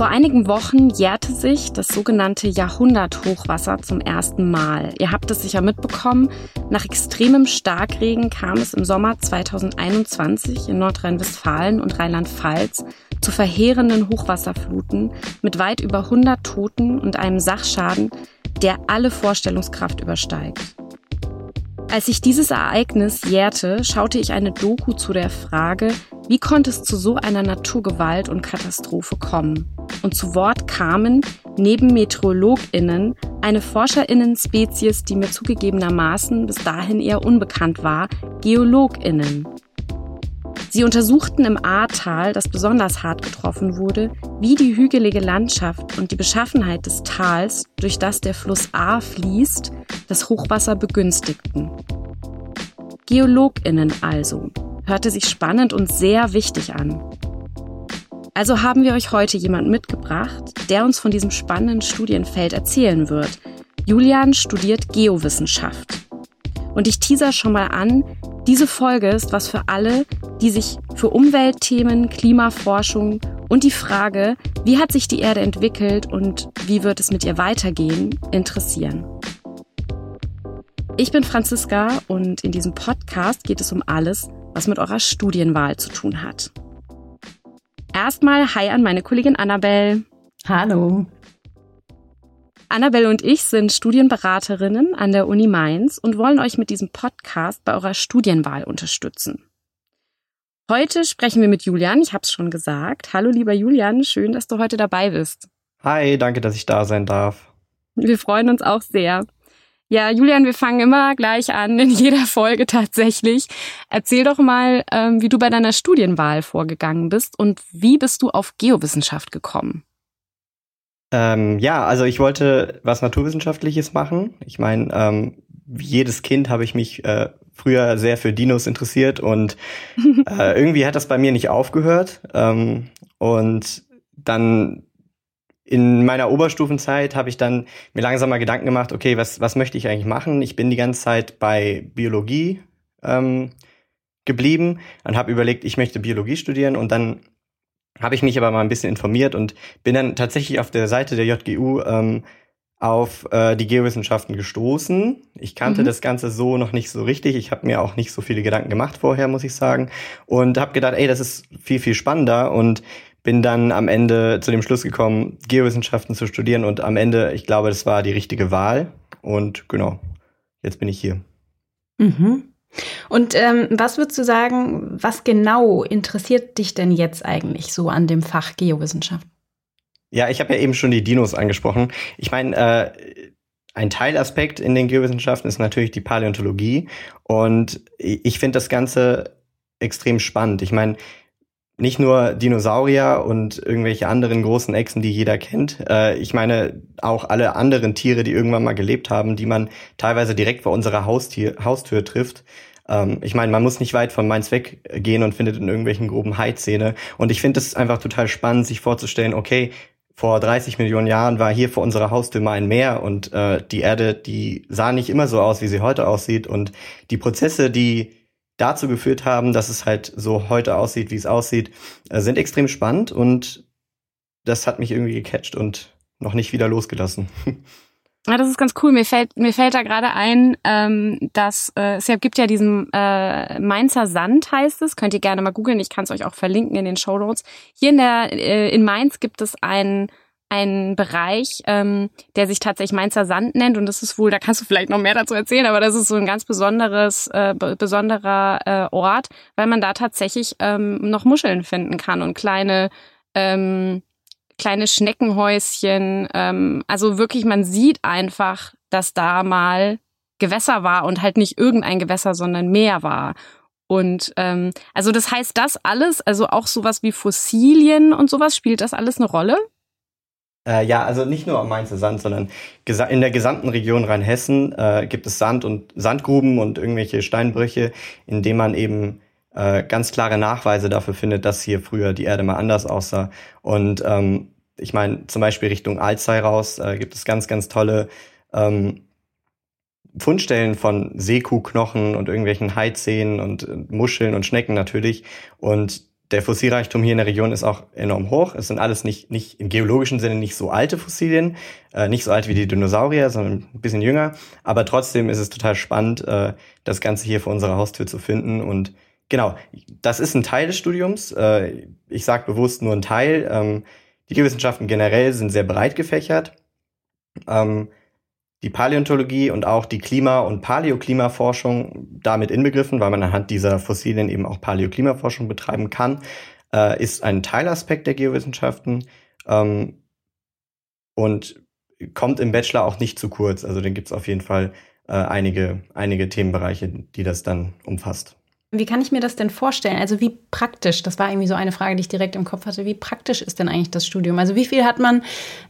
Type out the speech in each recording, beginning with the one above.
Vor einigen Wochen jährte sich das sogenannte Jahrhunderthochwasser zum ersten Mal. Ihr habt es sicher mitbekommen. Nach extremem Starkregen kam es im Sommer 2021 in Nordrhein-Westfalen und Rheinland-Pfalz zu verheerenden Hochwasserfluten mit weit über 100 Toten und einem Sachschaden, der alle Vorstellungskraft übersteigt. Als sich dieses Ereignis jährte, schaute ich eine Doku zu der Frage, wie konnte es zu so einer Naturgewalt und Katastrophe kommen? Und zu Wort kamen neben Meteorologinnen eine Forscherinnen-Spezies, die mir zugegebenermaßen bis dahin eher unbekannt war, Geologinnen. Sie untersuchten im Ahrtal, das besonders hart getroffen wurde, wie die hügelige Landschaft und die Beschaffenheit des Tals, durch das der Fluss Ahr fließt, das Hochwasser begünstigten. Geologinnen also, hörte sich spannend und sehr wichtig an. Also haben wir euch heute jemanden mitgebracht, der uns von diesem spannenden Studienfeld erzählen wird. Julian studiert Geowissenschaft. Und ich teaser schon mal an, diese Folge ist was für alle, die sich für Umweltthemen, Klimaforschung und die Frage, wie hat sich die Erde entwickelt und wie wird es mit ihr weitergehen, interessieren. Ich bin Franziska und in diesem Podcast geht es um alles, was mit eurer Studienwahl zu tun hat. Erstmal Hi an meine Kollegin Annabelle. Hallo. Annabelle und ich sind Studienberaterinnen an der Uni Mainz und wollen euch mit diesem Podcast bei eurer Studienwahl unterstützen. Heute sprechen wir mit Julian, ich habe es schon gesagt. Hallo lieber Julian, schön, dass du heute dabei bist. Hi, danke, dass ich da sein darf. Wir freuen uns auch sehr. Ja, Julian, wir fangen immer gleich an, in jeder Folge tatsächlich. Erzähl doch mal, ähm, wie du bei deiner Studienwahl vorgegangen bist und wie bist du auf Geowissenschaft gekommen? Ähm, ja, also ich wollte was Naturwissenschaftliches machen. Ich meine, ähm, wie jedes Kind habe ich mich äh, früher sehr für Dinos interessiert und äh, irgendwie hat das bei mir nicht aufgehört. Ähm, und dann in meiner Oberstufenzeit habe ich dann mir langsam mal Gedanken gemacht, okay, was, was möchte ich eigentlich machen? Ich bin die ganze Zeit bei Biologie ähm, geblieben und habe überlegt, ich möchte Biologie studieren und dann habe ich mich aber mal ein bisschen informiert und bin dann tatsächlich auf der Seite der JGU ähm, auf äh, die Geowissenschaften gestoßen. Ich kannte mhm. das Ganze so noch nicht so richtig. Ich habe mir auch nicht so viele Gedanken gemacht vorher, muss ich sagen. Und habe gedacht, ey, das ist viel, viel spannender. Und bin dann am Ende zu dem Schluss gekommen, Geowissenschaften zu studieren und am Ende, ich glaube, das war die richtige Wahl und genau, jetzt bin ich hier. Mhm. Und ähm, was würdest du sagen, was genau interessiert dich denn jetzt eigentlich so an dem Fach Geowissenschaft? Ja, ich habe ja eben schon die Dinos angesprochen. Ich meine, äh, ein Teilaspekt in den Geowissenschaften ist natürlich die Paläontologie und ich finde das Ganze extrem spannend. Ich meine, nicht nur Dinosaurier und irgendwelche anderen großen Echsen, die jeder kennt. Äh, ich meine auch alle anderen Tiere, die irgendwann mal gelebt haben, die man teilweise direkt vor unserer Haustier, Haustür trifft. Ähm, ich meine, man muss nicht weit von Mainz weggehen und findet in irgendwelchen groben Haizähne. Und ich finde es einfach total spannend, sich vorzustellen, okay, vor 30 Millionen Jahren war hier vor unserer Haustür mal ein Meer und äh, die Erde, die sah nicht immer so aus, wie sie heute aussieht. Und die Prozesse, die dazu geführt haben, dass es halt so heute aussieht, wie es aussieht, äh, sind extrem spannend und das hat mich irgendwie gecatcht und noch nicht wieder losgelassen. Ja, das ist ganz cool. Mir fällt, mir fällt da gerade ein, ähm, dass äh, es gibt ja diesen äh, Mainzer Sand, heißt es. Könnt ihr gerne mal googeln. Ich kann es euch auch verlinken in den Show Notes. Hier in der äh, in Mainz gibt es einen ein Bereich, ähm, der sich tatsächlich Mainzer Sand nennt und das ist wohl, da kannst du vielleicht noch mehr dazu erzählen, aber das ist so ein ganz besonderes, äh, besonderer äh, Ort, weil man da tatsächlich ähm, noch Muscheln finden kann und kleine ähm, kleine Schneckenhäuschen. Ähm, also wirklich, man sieht einfach, dass da mal Gewässer war und halt nicht irgendein Gewässer, sondern Meer war. Und ähm, also das heißt, das alles, also auch sowas wie Fossilien und sowas, spielt das alles eine Rolle? Äh, ja, also nicht nur am Mainzer Sand, sondern in der gesamten Region Rheinhessen äh, gibt es Sand und Sandgruben und irgendwelche Steinbrüche, in denen man eben äh, ganz klare Nachweise dafür findet, dass hier früher die Erde mal anders aussah. Und ähm, ich meine, zum Beispiel Richtung Alzey raus äh, gibt es ganz, ganz tolle ähm, Fundstellen von Seekuhknochen und irgendwelchen Haizähnen und äh, Muscheln und Schnecken natürlich. Und der Fossilreichtum hier in der Region ist auch enorm hoch. Es sind alles nicht, nicht im geologischen Sinne nicht so alte Fossilien, äh, nicht so alt wie die Dinosaurier, sondern ein bisschen jünger. Aber trotzdem ist es total spannend, äh, das Ganze hier vor unserer Haustür zu finden. Und genau, das ist ein Teil des Studiums. Äh, ich sage bewusst nur ein Teil. Ähm, die Geowissenschaften generell sind sehr breit gefächert. Ähm, die Paläontologie und auch die Klima- und Paläoklimaforschung damit inbegriffen, weil man anhand dieser Fossilien eben auch Paläoklimaforschung betreiben kann, äh, ist ein Teilaspekt der Geowissenschaften ähm, und kommt im Bachelor auch nicht zu kurz. Also den gibt es auf jeden Fall äh, einige, einige Themenbereiche, die das dann umfasst. Wie kann ich mir das denn vorstellen? Also wie praktisch, das war irgendwie so eine Frage, die ich direkt im Kopf hatte, wie praktisch ist denn eigentlich das Studium? Also wie viel hat man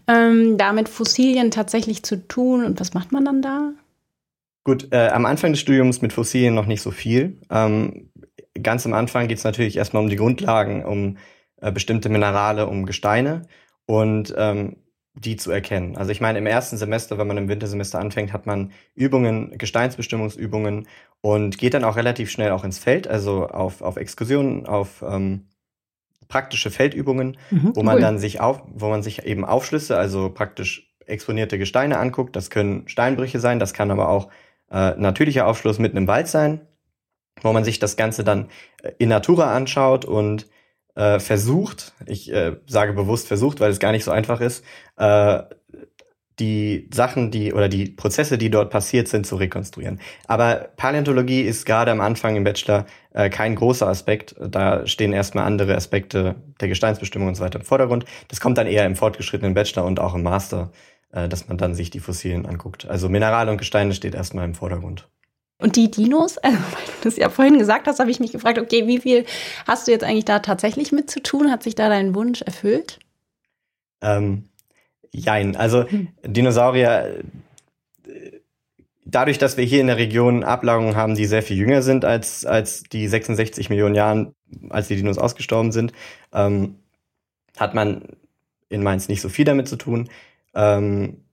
ähm, da mit Fossilien tatsächlich zu tun und was macht man dann da? Gut, äh, am Anfang des Studiums mit Fossilien noch nicht so viel. Ähm, ganz am Anfang geht es natürlich erstmal um die Grundlagen, um äh, bestimmte Minerale, um Gesteine. Und ähm, die zu erkennen. Also ich meine, im ersten Semester, wenn man im Wintersemester anfängt, hat man Übungen, Gesteinsbestimmungsübungen und geht dann auch relativ schnell auch ins Feld, also auf, auf Exkursionen, auf ähm, praktische Feldübungen, mhm, wo man cool. dann sich auf, wo man sich eben Aufschlüsse, also praktisch exponierte Gesteine anguckt. Das können Steinbrüche sein, das kann aber auch äh, natürlicher Aufschluss mitten im Wald sein, wo man sich das Ganze dann äh, in Natura anschaut und äh, versucht, ich äh, sage bewusst versucht, weil es gar nicht so einfach ist, äh, die Sachen, die oder die Prozesse, die dort passiert sind, zu rekonstruieren. Aber Paläontologie ist gerade am Anfang im Bachelor äh, kein großer Aspekt. Da stehen erstmal andere Aspekte der Gesteinsbestimmung und so weiter im Vordergrund. Das kommt dann eher im fortgeschrittenen Bachelor und auch im Master, äh, dass man dann sich die Fossilien anguckt. Also Minerale und Gesteine steht erstmal im Vordergrund. Und die Dinos, also weil du das ja vorhin gesagt hast, habe ich mich gefragt, okay, wie viel hast du jetzt eigentlich da tatsächlich mit zu tun? Hat sich da dein Wunsch erfüllt? Ähm, jein. Also hm. Dinosaurier, dadurch, dass wir hier in der Region Ablagerungen haben, die sehr viel jünger sind als, als die 66 Millionen Jahren, als die Dinos ausgestorben sind, ähm, hat man in Mainz nicht so viel damit zu tun. Ähm,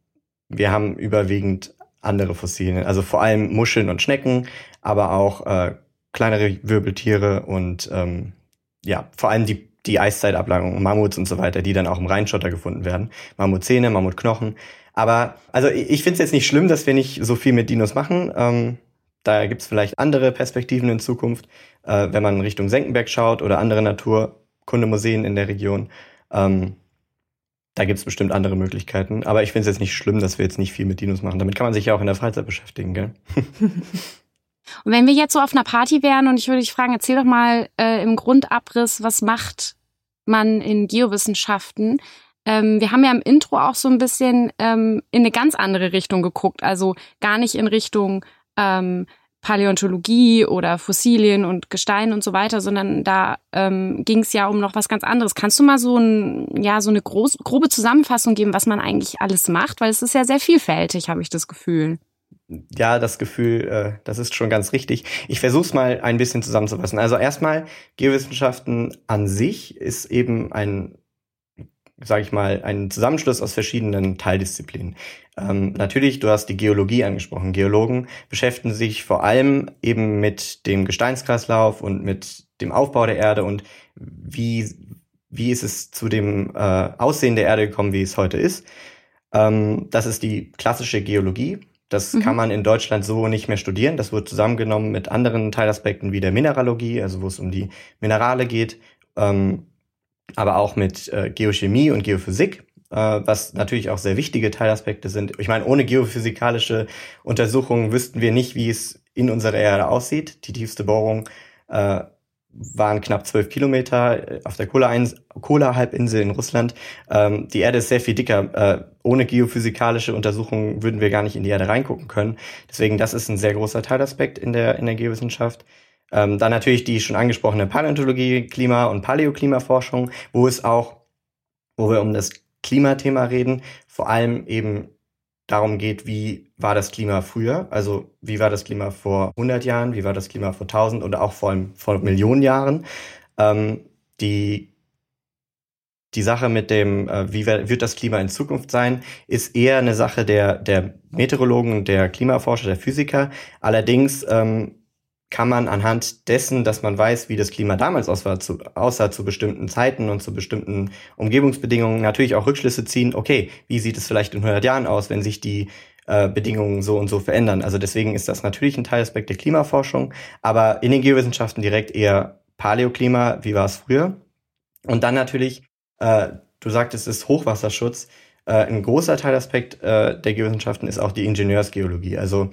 wir haben überwiegend andere Fossilien. Also vor allem Muscheln und Schnecken, aber auch äh, kleinere Wirbeltiere und ähm, ja, vor allem die, die Eiszeitablagerung, Mammuts und so weiter, die dann auch im Rheinschotter gefunden werden. Mammutzähne, Mammutknochen. Aber also ich finde es jetzt nicht schlimm, dass wir nicht so viel mit Dinos machen. Ähm, da gibt es vielleicht andere Perspektiven in Zukunft, äh, wenn man Richtung Senckenberg schaut oder andere Naturkundemuseen in der Region. Ähm, da gibt es bestimmt andere Möglichkeiten. Aber ich finde es jetzt nicht schlimm, dass wir jetzt nicht viel mit Dinos machen. Damit kann man sich ja auch in der Freizeit beschäftigen, gell? und wenn wir jetzt so auf einer Party wären und ich würde dich fragen, erzähl doch mal äh, im Grundabriss, was macht man in Geowissenschaften? Ähm, wir haben ja im Intro auch so ein bisschen ähm, in eine ganz andere Richtung geguckt. Also gar nicht in Richtung ähm, Paläontologie oder Fossilien und Gestein und so weiter, sondern da ähm, ging es ja um noch was ganz anderes. Kannst du mal so, ein, ja, so eine groß, grobe Zusammenfassung geben, was man eigentlich alles macht? Weil es ist ja sehr vielfältig, habe ich das Gefühl. Ja, das Gefühl, äh, das ist schon ganz richtig. Ich versuche es mal ein bisschen zusammenzufassen. Also erstmal, Geowissenschaften an sich ist eben ein sage ich mal, ein Zusammenschluss aus verschiedenen Teildisziplinen. Ähm, natürlich, du hast die Geologie angesprochen. Geologen beschäftigen sich vor allem eben mit dem Gesteinskreislauf und mit dem Aufbau der Erde und wie, wie ist es zu dem äh, Aussehen der Erde gekommen, wie es heute ist. Ähm, das ist die klassische Geologie. Das mhm. kann man in Deutschland so nicht mehr studieren. Das wird zusammengenommen mit anderen Teilaspekten wie der Mineralogie, also wo es um die Minerale geht. Ähm, aber auch mit äh, Geochemie und Geophysik, äh, was natürlich auch sehr wichtige Teilaspekte sind. Ich meine, ohne geophysikalische Untersuchungen wüssten wir nicht, wie es in unserer Erde aussieht. Die tiefste Bohrung äh, waren knapp zwölf Kilometer äh, auf der Kola-Halbinsel in Russland. Ähm, die Erde ist sehr viel dicker. Äh, ohne geophysikalische Untersuchungen würden wir gar nicht in die Erde reingucken können. Deswegen, das ist ein sehr großer Teilaspekt in der, in der Geowissenschaft. Ähm, dann natürlich die schon angesprochene Paläontologie, Klima- und Paläoklimaforschung, wo es auch, wo wir um das Klimathema reden, vor allem eben darum geht, wie war das Klima früher? Also wie war das Klima vor 100 Jahren? Wie war das Klima vor 1000 oder auch vor, vor Millionen Jahren? Ähm, die die Sache mit dem, äh, wie wird das Klima in Zukunft sein, ist eher eine Sache der, der Meteorologen, der Klimaforscher, der Physiker. Allerdings ähm, kann man anhand dessen, dass man weiß, wie das Klima damals aussah zu, aussah zu bestimmten Zeiten und zu bestimmten Umgebungsbedingungen, natürlich auch Rückschlüsse ziehen, okay, wie sieht es vielleicht in 100 Jahren aus, wenn sich die äh, Bedingungen so und so verändern. Also deswegen ist das natürlich ein Teilaspekt der Klimaforschung, aber in den Geowissenschaften direkt eher Paläoklima, wie war es früher. Und dann natürlich, äh, du sagtest, es ist Hochwasserschutz. Äh, ein großer Teilaspekt äh, der Geowissenschaften ist auch die Ingenieursgeologie. Also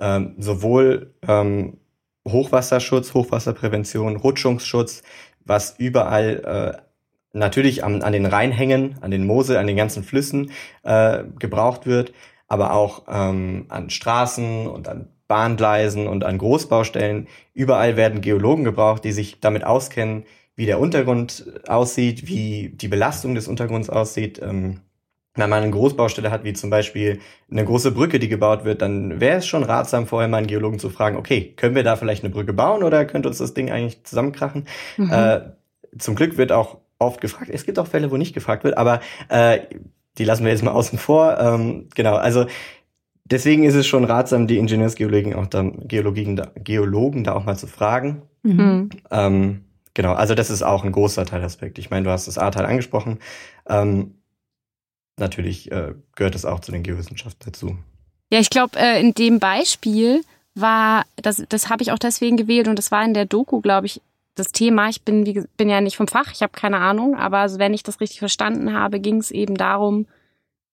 ähm, sowohl ähm, Hochwasserschutz, Hochwasserprävention, Rutschungsschutz, was überall äh, natürlich an, an den Rheinhängen, an den Mosel, an den ganzen Flüssen äh, gebraucht wird, aber auch ähm, an Straßen und an Bahngleisen und an Großbaustellen. Überall werden Geologen gebraucht, die sich damit auskennen, wie der Untergrund aussieht, wie die Belastung des Untergrunds aussieht. Ähm, wenn man eine Großbaustelle hat, wie zum Beispiel eine große Brücke, die gebaut wird, dann wäre es schon ratsam, vorher mal einen Geologen zu fragen, okay, können wir da vielleicht eine Brücke bauen oder könnte uns das Ding eigentlich zusammenkrachen? Mhm. Äh, zum Glück wird auch oft gefragt. Es gibt auch Fälle, wo nicht gefragt wird, aber äh, die lassen wir jetzt mal außen vor. Ähm, genau, also deswegen ist es schon ratsam, die Ingenieursgeologen auch dann Geologen da, Geologen da auch mal zu fragen. Mhm. Ähm, genau, also das ist auch ein großer Teilaspekt. Ich meine, du hast das A-Teil angesprochen. Ähm, natürlich äh, gehört es auch zu den Geowissenschaften dazu. Ja, ich glaube, äh, in dem Beispiel war, das, das habe ich auch deswegen gewählt und das war in der Doku, glaube ich, das Thema. Ich bin, wie, bin ja nicht vom Fach, ich habe keine Ahnung, aber wenn ich das richtig verstanden habe, ging es eben darum,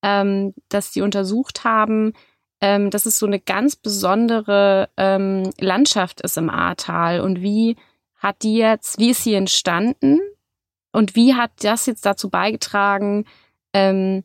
ähm, dass die untersucht haben, ähm, dass es so eine ganz besondere ähm, Landschaft ist im Ahrtal und wie hat die jetzt, wie ist sie entstanden und wie hat das jetzt dazu beigetragen, ähm,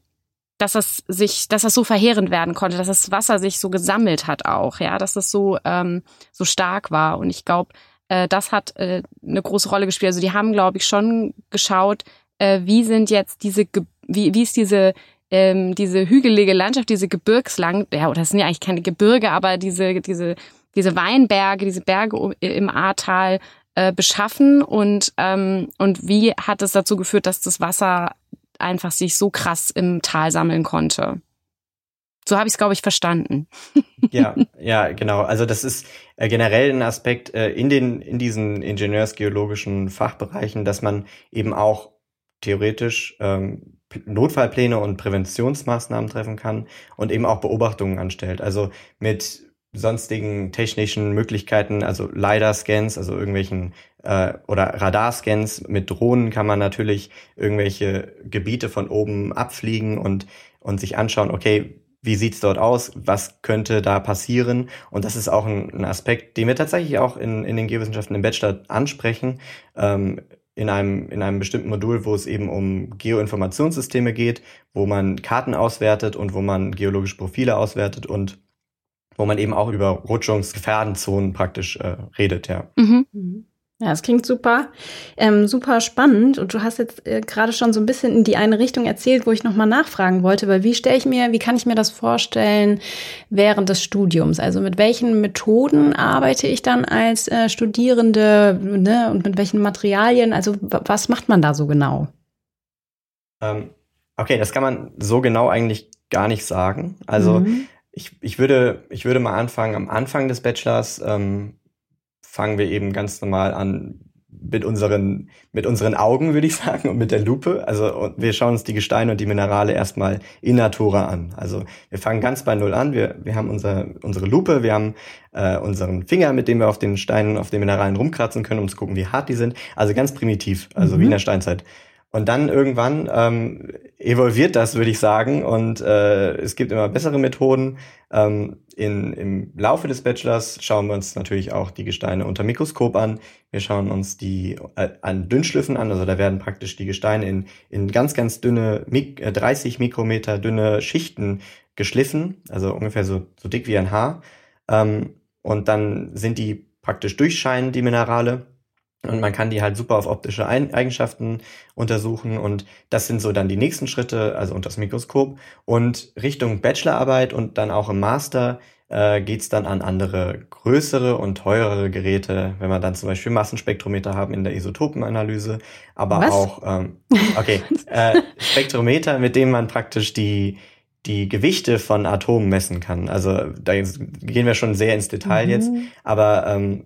dass es sich, dass das so verheerend werden konnte, dass das Wasser sich so gesammelt hat auch, ja, dass es so ähm, so stark war. Und ich glaube, äh, das hat äh, eine große Rolle gespielt. Also die haben, glaube ich, schon geschaut, äh, wie sind jetzt diese, Ge wie wie ist diese ähm, diese hügelige Landschaft, diese Gebirgslang, ja, oder das sind ja eigentlich keine Gebirge, aber diese diese diese Weinberge, diese Berge im Ahrtal äh, beschaffen und ähm, und wie hat es dazu geführt, dass das Wasser einfach sich so krass im Tal sammeln konnte. So habe ich es, glaube ich, verstanden. ja, ja, genau. Also das ist äh, generell ein Aspekt äh, in den in diesen ingenieursgeologischen Fachbereichen, dass man eben auch theoretisch ähm, Notfallpläne und Präventionsmaßnahmen treffen kann und eben auch Beobachtungen anstellt. Also mit sonstigen technischen Möglichkeiten, also LiDAR-Scans, also irgendwelchen äh, oder Radarscans mit Drohnen kann man natürlich irgendwelche Gebiete von oben abfliegen und, und sich anschauen, okay, wie sieht's dort aus, was könnte da passieren. Und das ist auch ein, ein Aspekt, den wir tatsächlich auch in, in den Geowissenschaften im Bachelor ansprechen, ähm, in, einem, in einem bestimmten Modul, wo es eben um Geoinformationssysteme geht, wo man Karten auswertet und wo man geologische Profile auswertet und wo man eben auch über Rutschungsgefährdenzonen praktisch äh, redet, ja. Mhm. mhm. Ja, es klingt super, ähm, super spannend. Und du hast jetzt äh, gerade schon so ein bisschen in die eine Richtung erzählt, wo ich nochmal nachfragen wollte, weil wie stelle ich mir, wie kann ich mir das vorstellen während des Studiums? Also mit welchen Methoden arbeite ich dann als äh, Studierende ne, und mit welchen Materialien? Also was macht man da so genau? Ähm, okay, das kann man so genau eigentlich gar nicht sagen. Also mhm. Ich, ich, würde, ich würde mal anfangen, am Anfang des Bachelors ähm, fangen wir eben ganz normal an mit unseren, mit unseren Augen, würde ich sagen, und mit der Lupe. Also wir schauen uns die Gesteine und die Minerale erstmal in Natura an. Also wir fangen ganz bei Null an. Wir, wir haben unser, unsere Lupe, wir haben äh, unseren Finger, mit dem wir auf den Steinen, auf den Mineralen rumkratzen können, um zu gucken, wie hart die sind. Also ganz primitiv, also mhm. wie in der Steinzeit. Und dann irgendwann ähm, evolviert das, würde ich sagen. Und äh, es gibt immer bessere Methoden. Ähm, in, Im Laufe des Bachelors schauen wir uns natürlich auch die Gesteine unter Mikroskop an. Wir schauen uns die äh, an Dünnschliffen an. Also da werden praktisch die Gesteine in, in ganz, ganz dünne, Mik äh, 30 Mikrometer dünne Schichten geschliffen. Also ungefähr so, so dick wie ein Haar. Ähm, und dann sind die praktisch durchscheinen, die Minerale. Und man kann die halt super auf optische Eigenschaften untersuchen. Und das sind so dann die nächsten Schritte, also unter das Mikroskop. Und Richtung Bachelorarbeit und dann auch im Master äh, geht dann an andere größere und teurere Geräte, wenn wir dann zum Beispiel Massenspektrometer haben in der Isotopenanalyse, aber Was? auch ähm, okay äh, Spektrometer, mit dem man praktisch die die Gewichte von Atomen messen kann. Also da gehen wir schon sehr ins Detail mhm. jetzt, aber ähm,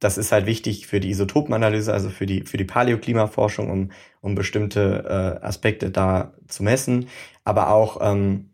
das ist halt wichtig für die Isotopenanalyse, also für die, für die Paläoklimaforschung, um, um bestimmte äh, Aspekte da zu messen. Aber auch ähm,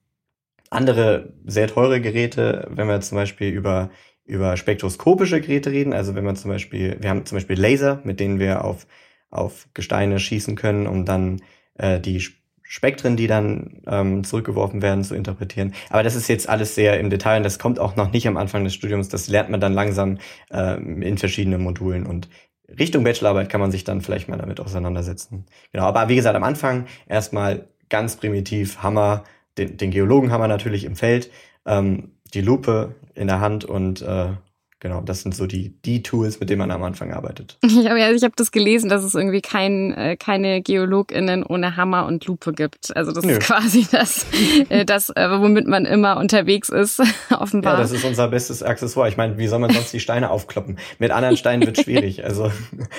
andere sehr teure Geräte, wenn wir zum Beispiel über, über spektroskopische Geräte reden, also wenn man zum Beispiel, wir haben zum Beispiel Laser, mit denen wir auf, auf Gesteine schießen können, um dann äh, die Spektren, die dann ähm, zurückgeworfen werden, zu interpretieren. Aber das ist jetzt alles sehr im Detail und das kommt auch noch nicht am Anfang des Studiums. Das lernt man dann langsam äh, in verschiedenen Modulen und Richtung Bachelorarbeit kann man sich dann vielleicht mal damit auseinandersetzen. Genau, aber wie gesagt, am Anfang erstmal ganz primitiv Hammer, den, den Geologen wir natürlich im Feld, ähm, die Lupe in der Hand und äh, Genau, das sind so die, die Tools, mit denen man am Anfang arbeitet. Ich habe ja, ich hab das gelesen, dass es irgendwie kein, äh, keine GeologInnen ohne Hammer und Lupe gibt. Also das Nö. ist quasi das, äh, das äh, womit man immer unterwegs ist, offenbar. Ja, das ist unser bestes Accessoire. Ich meine, wie soll man sonst die Steine aufkloppen? Mit anderen Steinen wird schwierig. Also,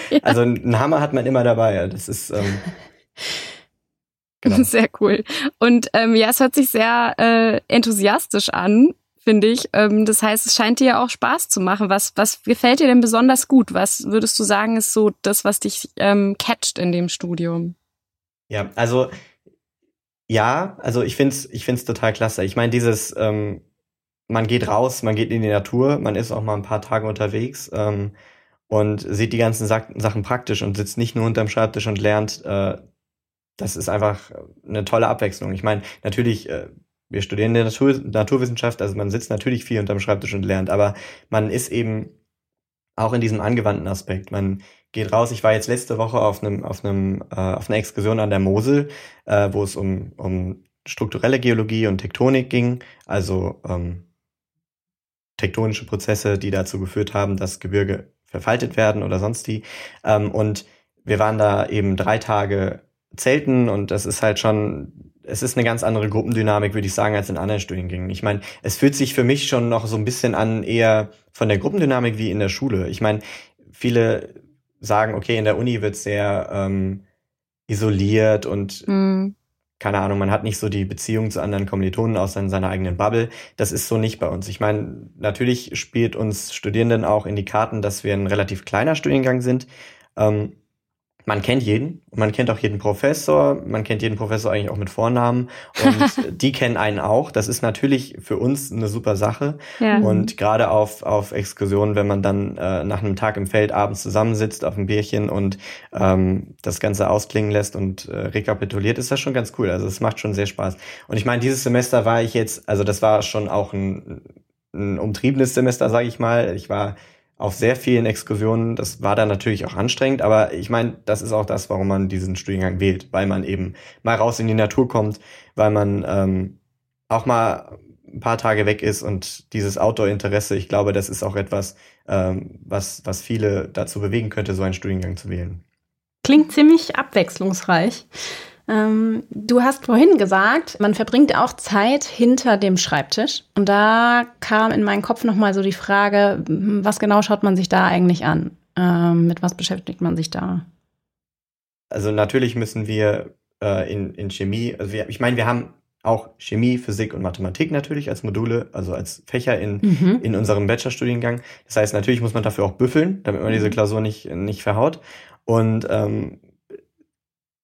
ja. also ein Hammer hat man immer dabei. Das ist ähm, Genau. Sehr cool. Und ähm, ja, es hört sich sehr äh, enthusiastisch an finde ich. Ähm, das heißt, es scheint dir ja auch Spaß zu machen. Was, was gefällt dir denn besonders gut? Was würdest du sagen, ist so das, was dich ähm, catcht in dem Studium? Ja, also ja, also ich finde es ich find's total klasse. Ich meine, dieses, ähm, man geht raus, man geht in die Natur, man ist auch mal ein paar Tage unterwegs ähm, und sieht die ganzen Sa Sachen praktisch und sitzt nicht nur unterm Schreibtisch und lernt. Äh, das ist einfach eine tolle Abwechslung. Ich meine, natürlich äh, wir studieren in der Natur, Naturwissenschaft, also man sitzt natürlich viel unterm Schreibtisch und lernt, aber man ist eben auch in diesem angewandten Aspekt. Man geht raus. Ich war jetzt letzte Woche auf einem auf einem äh, auf einer Exkursion an der Mosel, äh, wo es um um strukturelle Geologie und Tektonik ging, also ähm, tektonische Prozesse, die dazu geführt haben, dass Gebirge verfaltet werden oder sonst die. Ähm, und wir waren da eben drei Tage zelten und das ist halt schon es ist eine ganz andere Gruppendynamik, würde ich sagen, als in anderen Studiengängen. Ich meine, es fühlt sich für mich schon noch so ein bisschen an, eher von der Gruppendynamik wie in der Schule. Ich meine, viele sagen, okay, in der Uni wird sehr ähm, isoliert und mhm. keine Ahnung, man hat nicht so die Beziehung zu anderen Kommilitonen außer in seiner eigenen Bubble. Das ist so nicht bei uns. Ich meine, natürlich spielt uns Studierenden auch in die Karten, dass wir ein relativ kleiner Studiengang sind. Ähm, man kennt jeden, man kennt auch jeden Professor, man kennt jeden Professor eigentlich auch mit Vornamen und die kennen einen auch. Das ist natürlich für uns eine super Sache ja. und gerade auf auf Exkursionen, wenn man dann äh, nach einem Tag im Feld abends zusammensitzt auf einem Bierchen und ähm, das Ganze ausklingen lässt und äh, rekapituliert, ist das schon ganz cool. Also es macht schon sehr Spaß. Und ich meine, dieses Semester war ich jetzt, also das war schon auch ein, ein umtriebenes Semester, sage ich mal. Ich war auf sehr vielen Exkursionen. Das war dann natürlich auch anstrengend, aber ich meine, das ist auch das, warum man diesen Studiengang wählt, weil man eben mal raus in die Natur kommt, weil man ähm, auch mal ein paar Tage weg ist und dieses Outdoor-Interesse, ich glaube, das ist auch etwas, ähm, was, was viele dazu bewegen könnte, so einen Studiengang zu wählen. Klingt ziemlich abwechslungsreich. Ähm, du hast vorhin gesagt, man verbringt auch Zeit hinter dem Schreibtisch. Und da kam in meinen Kopf nochmal so die Frage, was genau schaut man sich da eigentlich an? Ähm, mit was beschäftigt man sich da? Also natürlich müssen wir äh, in, in Chemie, also wir, ich meine, wir haben auch Chemie, Physik und Mathematik natürlich als Module, also als Fächer in, mhm. in unserem Bachelorstudiengang. Das heißt, natürlich muss man dafür auch büffeln, damit man diese mhm. Klausur nicht, nicht verhaut. Und ähm,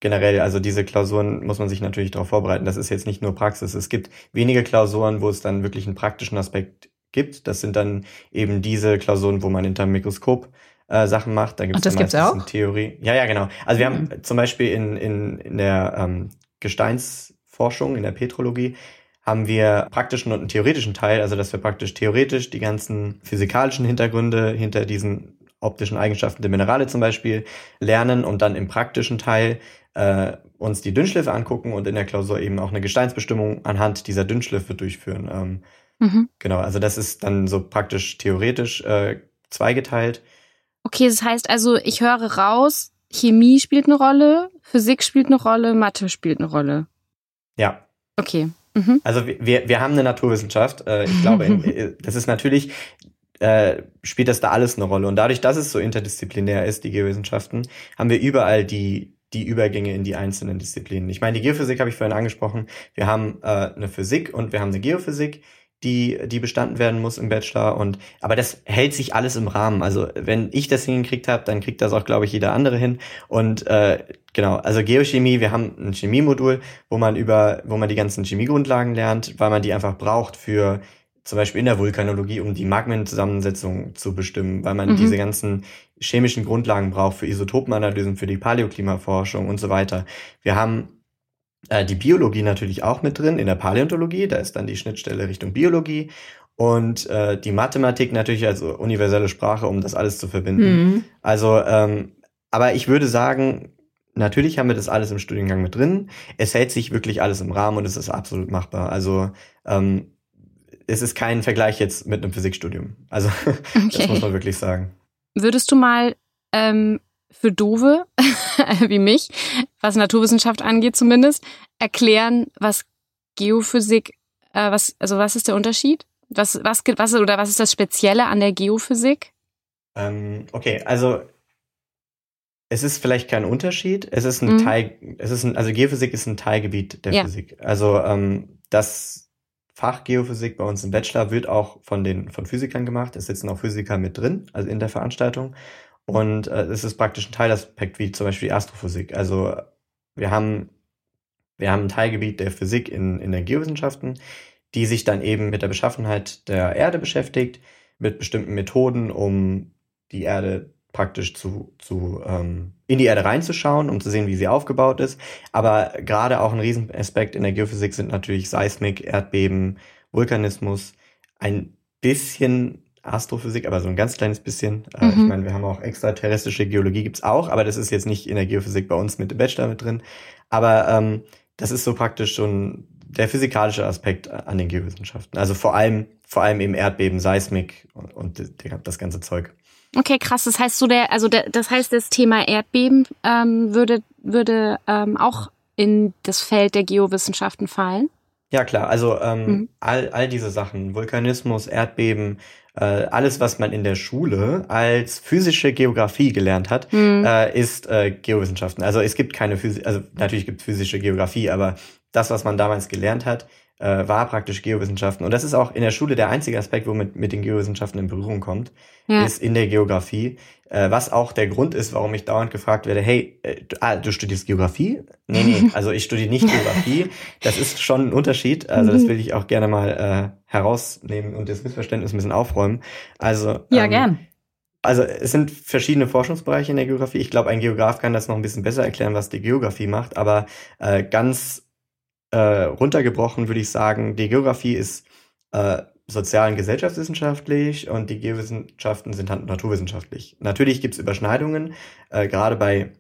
generell, also diese Klausuren muss man sich natürlich darauf vorbereiten. Das ist jetzt nicht nur Praxis. Es gibt wenige Klausuren, wo es dann wirklich einen praktischen Aspekt gibt. Das sind dann eben diese Klausuren, wo man hinter dem Mikroskop äh, Sachen macht. Da gibt es gibt's auch? Theorie. Ja, ja, genau. Also wir mhm. haben zum Beispiel in, in, in der ähm, Gesteinsforschung, in der Petrologie, haben wir praktischen und einen theoretischen Teil, also dass wir praktisch theoretisch die ganzen physikalischen Hintergründe hinter diesen optischen Eigenschaften der Minerale zum Beispiel lernen und dann im praktischen Teil äh, uns die Dünnschliffe angucken und in der Klausur eben auch eine Gesteinsbestimmung anhand dieser Dünnschliffe durchführen. Ähm, mhm. Genau, also das ist dann so praktisch theoretisch äh, zweigeteilt. Okay, das heißt also, ich höre raus, Chemie spielt eine Rolle, Physik spielt eine Rolle, Mathe spielt eine Rolle. Ja. Okay. Mhm. Also wir, wir haben eine Naturwissenschaft. Äh, ich glaube, in, das ist natürlich, äh, spielt das da alles eine Rolle. Und dadurch, dass es so interdisziplinär ist, die Geowissenschaften, haben wir überall die die Übergänge in die einzelnen Disziplinen. Ich meine, die Geophysik habe ich vorhin angesprochen. Wir haben äh, eine Physik und wir haben eine Geophysik. die, die bestanden werden muss im Bachelor. Und aber das hält sich alles im Rahmen. Also wenn ich das hingekriegt habe, dann kriegt das auch, glaube ich, jeder andere hin. Und äh, genau, also Geochemie, wir haben ein Chemiemodul, wo man über, wo man die ganzen Chemiegrundlagen lernt, weil man die einfach braucht für zum Beispiel in der Vulkanologie, um die Magmenzusammensetzung zu bestimmen, weil man mhm. diese ganzen chemischen Grundlagen braucht für Isotopenanalysen, für die Paläoklimaforschung und so weiter. Wir haben äh, die Biologie natürlich auch mit drin in der Paläontologie, da ist dann die Schnittstelle Richtung Biologie und äh, die Mathematik natürlich als universelle Sprache, um das alles zu verbinden. Mhm. Also, ähm, aber ich würde sagen, natürlich haben wir das alles im Studiengang mit drin. Es hält sich wirklich alles im Rahmen und es ist absolut machbar. Also ähm, es ist kein Vergleich jetzt mit einem Physikstudium. Also okay. das muss man wirklich sagen. Würdest du mal ähm, für Dove, wie mich, was Naturwissenschaft angeht zumindest, erklären, was Geophysik, äh, was, also was ist der Unterschied? Was, was, was, oder was ist das Spezielle an der Geophysik? Ähm, okay, also es ist vielleicht kein Unterschied. Es ist ein mhm. Teil, es ist ein, also Geophysik ist ein Teilgebiet der ja. Physik. Also ähm, das Fach Geophysik bei uns im Bachelor wird auch von den von Physikern gemacht. Es sitzen auch Physiker mit drin, also in der Veranstaltung. Und äh, es ist praktisch ein Teilaspekt wie zum Beispiel die Astrophysik. Also wir haben, wir haben ein Teilgebiet der Physik in, in den Geowissenschaften, die sich dann eben mit der Beschaffenheit der Erde beschäftigt, mit bestimmten Methoden, um die Erde praktisch zu, zu ähm, in die Erde reinzuschauen, um zu sehen, wie sie aufgebaut ist. Aber gerade auch ein Riesenaspekt in der Geophysik sind natürlich Seismik, Erdbeben, Vulkanismus, ein bisschen Astrophysik, aber so ein ganz kleines bisschen. Äh, mhm. Ich meine, wir haben auch extraterrestrische Geologie gibt's auch, aber das ist jetzt nicht in der Geophysik bei uns mit dem Bachelor mit drin. Aber ähm, das ist so praktisch schon der physikalische Aspekt an den Geowissenschaften. Also vor allem, vor allem eben Erdbeben, Seismik und, und das ganze Zeug. Okay, krass. Das heißt so der, also der, das heißt das Thema Erdbeben ähm, würde würde ähm, auch in das Feld der Geowissenschaften fallen. Ja klar, also ähm, mhm. all, all diese Sachen, Vulkanismus, Erdbeben, äh, alles, was man in der Schule als physische Geografie gelernt hat, mhm. äh, ist äh, Geowissenschaften. Also es gibt keine Physik, also natürlich gibt es physische Geografie, aber das, was man damals gelernt hat, äh, war praktisch Geowissenschaften. Und das ist auch in der Schule der einzige Aspekt, womit mit den Geowissenschaften in Berührung kommt, ja. ist in der Geografie. Äh, was auch der Grund ist, warum ich dauernd gefragt werde, hey, äh, du, ah, du studierst Geografie? Nee, nee, also ich studiere nicht Geografie. Das ist schon ein Unterschied. Also das will ich auch gerne mal äh, herausnehmen und das Missverständnis ein bisschen aufräumen. Also Ja, ähm, gern. Also es sind verschiedene Forschungsbereiche in der Geografie. Ich glaube, ein Geograf kann das noch ein bisschen besser erklären, was die Geografie macht. Aber äh, ganz äh, runtergebrochen würde ich sagen, die Geografie ist äh, sozial- und gesellschaftswissenschaftlich und die Geowissenschaften sind naturwissenschaftlich. Natürlich gibt es Überschneidungen, äh, gerade bei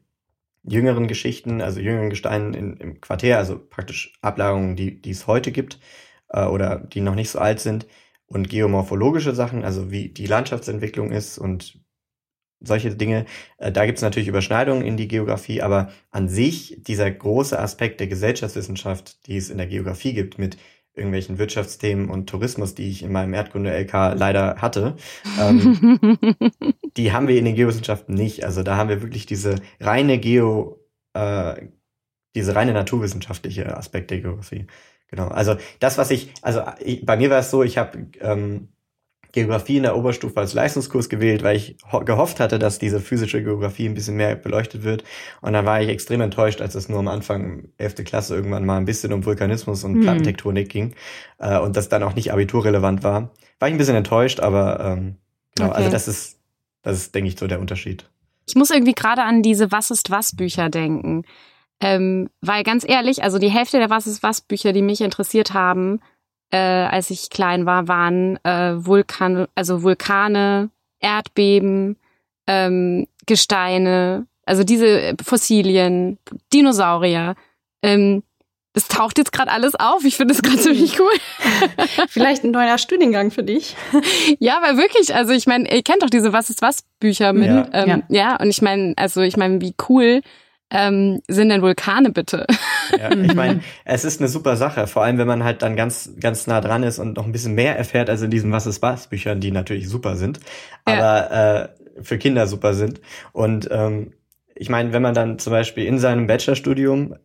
jüngeren Geschichten, also jüngeren Gesteinen in, im Quartär, also praktisch Ablagerungen, die, die es heute gibt äh, oder die noch nicht so alt sind und geomorphologische Sachen, also wie die Landschaftsentwicklung ist und solche Dinge. Äh, da gibt es natürlich Überschneidungen in die Geografie, aber an sich dieser große Aspekt der Gesellschaftswissenschaft, die es in der Geografie gibt, mit irgendwelchen Wirtschaftsthemen und Tourismus, die ich in meinem Erdkunde-LK leider hatte, ähm, die haben wir in den Geowissenschaften nicht. Also da haben wir wirklich diese reine Geo, äh, diese reine naturwissenschaftliche Aspekt der Geografie. Genau. Also das, was ich, also ich, bei mir war es so, ich habe ähm, Geografie in der Oberstufe als Leistungskurs gewählt, weil ich gehofft hatte, dass diese physische Geografie ein bisschen mehr beleuchtet wird. Und dann war ich extrem enttäuscht, als es nur am Anfang 11. Klasse irgendwann mal ein bisschen um Vulkanismus und hm. Plattentektonik ging äh, und das dann auch nicht abiturrelevant war. War ich ein bisschen enttäuscht, aber ähm, genau, also okay. also das ist, das ist, denke ich, so der Unterschied. Ich muss irgendwie gerade an diese Was ist was Bücher denken. Ähm, weil ganz ehrlich, also die Hälfte der Was ist was Bücher, die mich interessiert haben, äh, als ich klein war, waren äh, Vulkane, also Vulkane, Erdbeben, ähm, Gesteine, also diese Fossilien, Dinosaurier. Ähm, das taucht jetzt gerade alles auf. Ich finde es gerade ziemlich cool. Vielleicht ein neuer Studiengang für dich. Ja, weil wirklich, also ich meine, ihr kennt doch diese Was ist was Bücher mit. Ja, ähm, ja. ja und ich meine, also ich meine, wie cool ähm, sind denn Vulkane bitte? Ja, ich meine, es ist eine super Sache, vor allem wenn man halt dann ganz, ganz nah dran ist und noch ein bisschen mehr erfährt als in diesen Was ist was Büchern, die natürlich super sind, aber ja. äh, für Kinder super sind. Und ähm, ich meine, wenn man dann zum Beispiel in seinem Bachelorstudium,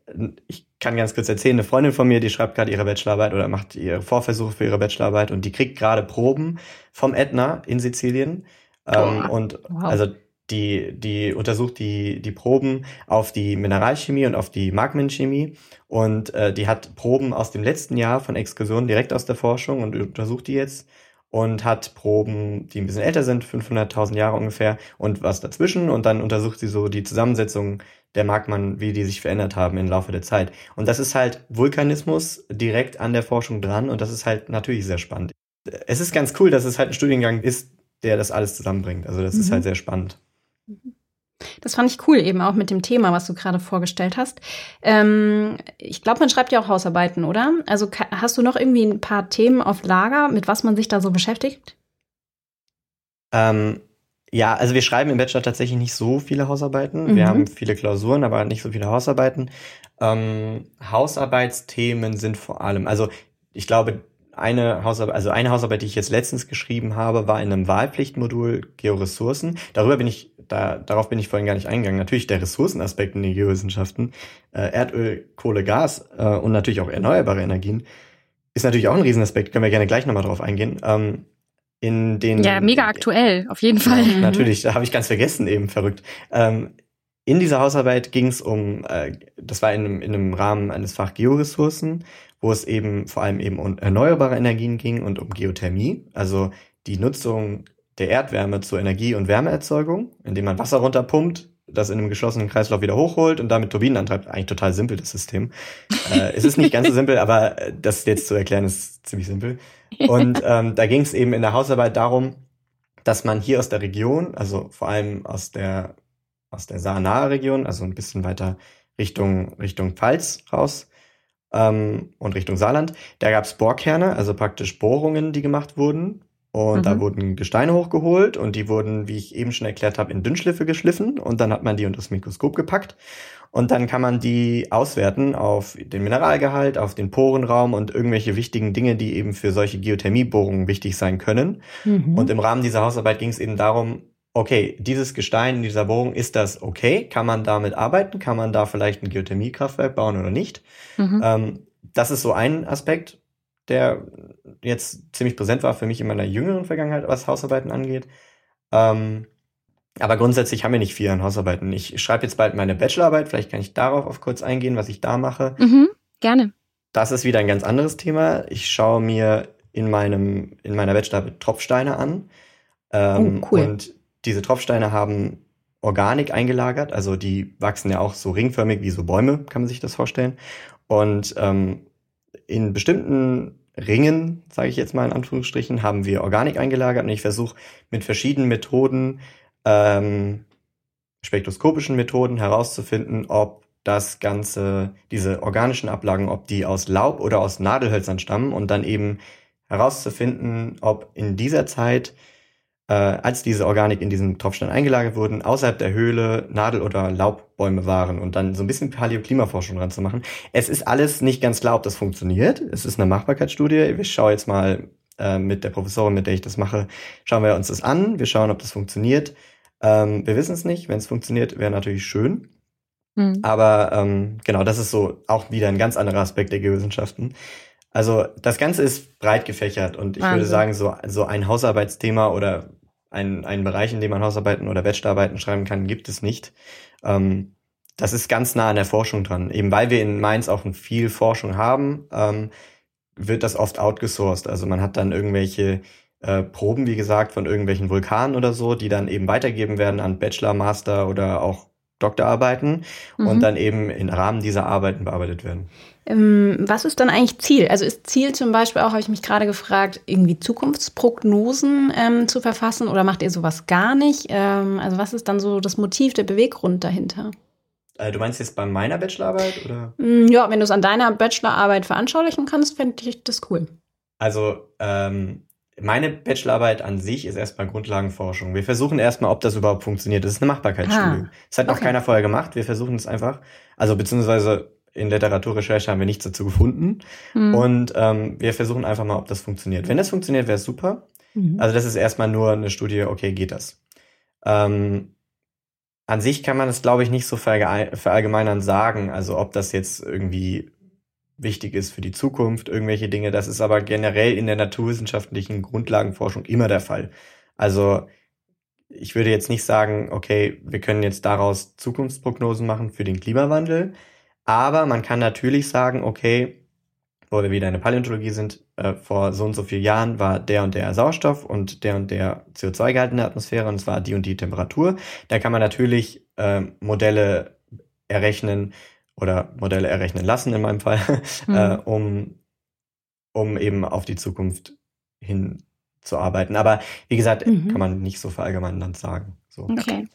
ich kann ganz kurz erzählen, eine Freundin von mir, die schreibt gerade ihre Bachelorarbeit oder macht ihre Vorversuche für ihre Bachelorarbeit und die kriegt gerade Proben vom Ätna in Sizilien. Ähm, und wow. also die, die untersucht die, die Proben auf die Mineralchemie und auf die Magmenchemie und äh, die hat Proben aus dem letzten Jahr von Exkursionen direkt aus der Forschung und untersucht die jetzt und hat Proben, die ein bisschen älter sind, 500.000 Jahre ungefähr und was dazwischen und dann untersucht sie so die Zusammensetzung der Magman, wie die sich verändert haben im Laufe der Zeit. Und das ist halt Vulkanismus direkt an der Forschung dran und das ist halt natürlich sehr spannend. Es ist ganz cool, dass es halt ein Studiengang ist, der das alles zusammenbringt. Also das mhm. ist halt sehr spannend. Das fand ich cool, eben auch mit dem Thema, was du gerade vorgestellt hast. Ähm, ich glaube, man schreibt ja auch Hausarbeiten, oder? Also hast du noch irgendwie ein paar Themen auf Lager, mit was man sich da so beschäftigt? Ähm, ja, also wir schreiben im Bachelor tatsächlich nicht so viele Hausarbeiten. Mhm. Wir haben viele Klausuren, aber nicht so viele Hausarbeiten. Ähm, Hausarbeitsthemen sind vor allem, also ich glaube, eine Hausarbeit, also eine Hausarbeit, die ich jetzt letztens geschrieben habe, war in einem Wahlpflichtmodul Georessourcen. Darüber bin ich, da, darauf bin ich vorhin gar nicht eingegangen. Natürlich der Ressourcenaspekt in den Geowissenschaften, äh, Erdöl, Kohle, Gas äh, und natürlich auch erneuerbare Energien ist natürlich auch ein Riesenaspekt. Können wir gerne gleich nochmal drauf eingehen. Ähm, in den ja mega aktuell auf jeden Fall. Ja, natürlich, da habe ich ganz vergessen eben verrückt. Ähm, in dieser Hausarbeit ging es um, äh, das war in einem, in einem Rahmen eines Fach Georessourcen wo es eben vor allem eben um erneuerbare Energien ging und um Geothermie, also die Nutzung der Erdwärme zur Energie- und Wärmeerzeugung, indem man Wasser runterpumpt, das in einem geschlossenen Kreislauf wieder hochholt und damit Turbinen antreibt. Eigentlich total simpel, das System. äh, es ist nicht ganz so simpel, aber das jetzt zu erklären ist ziemlich simpel. Und ähm, da ging es eben in der Hausarbeit darum, dass man hier aus der Region, also vor allem aus der aus der Saarnahe Region, also ein bisschen weiter Richtung Richtung Pfalz raus, ähm, und Richtung Saarland. Da gab es Bohrkerne, also praktisch Bohrungen, die gemacht wurden. Und mhm. da wurden Gesteine hochgeholt und die wurden, wie ich eben schon erklärt habe, in Dünnschliffe geschliffen und dann hat man die unter das Mikroskop gepackt. Und dann kann man die auswerten auf den Mineralgehalt, auf den Porenraum und irgendwelche wichtigen Dinge, die eben für solche Geothermiebohrungen wichtig sein können. Mhm. Und im Rahmen dieser Hausarbeit ging es eben darum, okay, dieses Gestein in dieser Bohrung, ist das okay? Kann man damit arbeiten? Kann man da vielleicht ein Geothermiekraftwerk bauen oder nicht? Mhm. Ähm, das ist so ein Aspekt, der jetzt ziemlich präsent war für mich in meiner jüngeren Vergangenheit, was Hausarbeiten angeht. Ähm, aber grundsätzlich haben wir nicht viel an Hausarbeiten. Ich schreibe jetzt bald meine Bachelorarbeit, vielleicht kann ich darauf auf kurz eingehen, was ich da mache. Mhm, gerne. Das ist wieder ein ganz anderes Thema. Ich schaue mir in meinem, in meiner Bachelorarbeit Tropfsteine an. Ähm, oh, cool. Und diese Tropfsteine haben Organik eingelagert, also die wachsen ja auch so ringförmig wie so Bäume, kann man sich das vorstellen. Und ähm, in bestimmten Ringen, sage ich jetzt mal in Anführungsstrichen, haben wir Organik eingelagert. Und ich versuche mit verschiedenen Methoden, ähm, spektroskopischen Methoden herauszufinden, ob das Ganze, diese organischen Ablagen, ob die aus Laub oder aus Nadelhölzern stammen. Und dann eben herauszufinden, ob in dieser Zeit äh, als diese Organik in diesen Tropfstein eingelagert wurden, außerhalb der Höhle Nadel- oder Laubbäume waren und dann so ein bisschen Paläoklimaforschung dran zu machen. Es ist alles nicht ganz klar, ob das funktioniert. Es ist eine Machbarkeitsstudie. Ich schaue jetzt mal äh, mit der Professorin, mit der ich das mache, schauen wir uns das an. Wir schauen, ob das funktioniert. Ähm, wir wissen es nicht. Wenn es funktioniert, wäre natürlich schön. Mhm. Aber ähm, genau, das ist so auch wieder ein ganz anderer Aspekt der Geowissenschaften. Also das Ganze ist breit gefächert und ich Wahnsinn. würde sagen, so, so ein Hausarbeitsthema oder ein, einen Bereich, in dem man Hausarbeiten oder Bachelorarbeiten schreiben kann, gibt es nicht. Ähm, das ist ganz nah an der Forschung dran. Eben weil wir in Mainz auch viel Forschung haben, ähm, wird das oft outgesourced. Also man hat dann irgendwelche äh, Proben, wie gesagt, von irgendwelchen Vulkanen oder so, die dann eben weitergeben werden an Bachelor, Master oder auch Doktorarbeiten mhm. und dann eben im Rahmen dieser Arbeiten bearbeitet werden. Ähm, was ist dann eigentlich Ziel? Also ist Ziel zum Beispiel auch, habe ich mich gerade gefragt, irgendwie Zukunftsprognosen ähm, zu verfassen oder macht ihr sowas gar nicht? Ähm, also was ist dann so das Motiv, der Beweggrund dahinter? Äh, du meinst jetzt bei meiner Bachelorarbeit oder? Mm, ja, wenn du es an deiner Bachelorarbeit veranschaulichen kannst, fände ich das cool. Also ähm, meine Bachelorarbeit an sich ist erstmal Grundlagenforschung. Wir versuchen erstmal, ob das überhaupt funktioniert. Das ist eine Machbarkeitsstudie. Ah, das hat noch okay. keiner vorher gemacht. Wir versuchen es einfach. Also beziehungsweise in Literaturrecherche haben wir nichts dazu gefunden. Mhm. Und ähm, wir versuchen einfach mal, ob das funktioniert. Wenn das funktioniert, wäre es super. Mhm. Also das ist erstmal nur eine Studie, okay, geht das. Ähm, an sich kann man es, glaube ich, nicht so verallgemeinern sagen. Also ob das jetzt irgendwie wichtig ist für die Zukunft, irgendwelche Dinge. Das ist aber generell in der naturwissenschaftlichen Grundlagenforschung immer der Fall. Also ich würde jetzt nicht sagen, okay, wir können jetzt daraus Zukunftsprognosen machen für den Klimawandel, aber man kann natürlich sagen, okay, wo wir wieder in der Paläontologie sind, äh, vor so und so vielen Jahren war der und der Sauerstoff und der und der CO2-Gehalt in der Atmosphäre und es war die und die Temperatur. Da kann man natürlich äh, Modelle errechnen oder Modelle errechnen lassen in meinem Fall, mhm. äh, um, um eben auf die Zukunft hin zu arbeiten. Aber wie gesagt, mhm. kann man nicht so verallgemeinern sagen. So. Okay.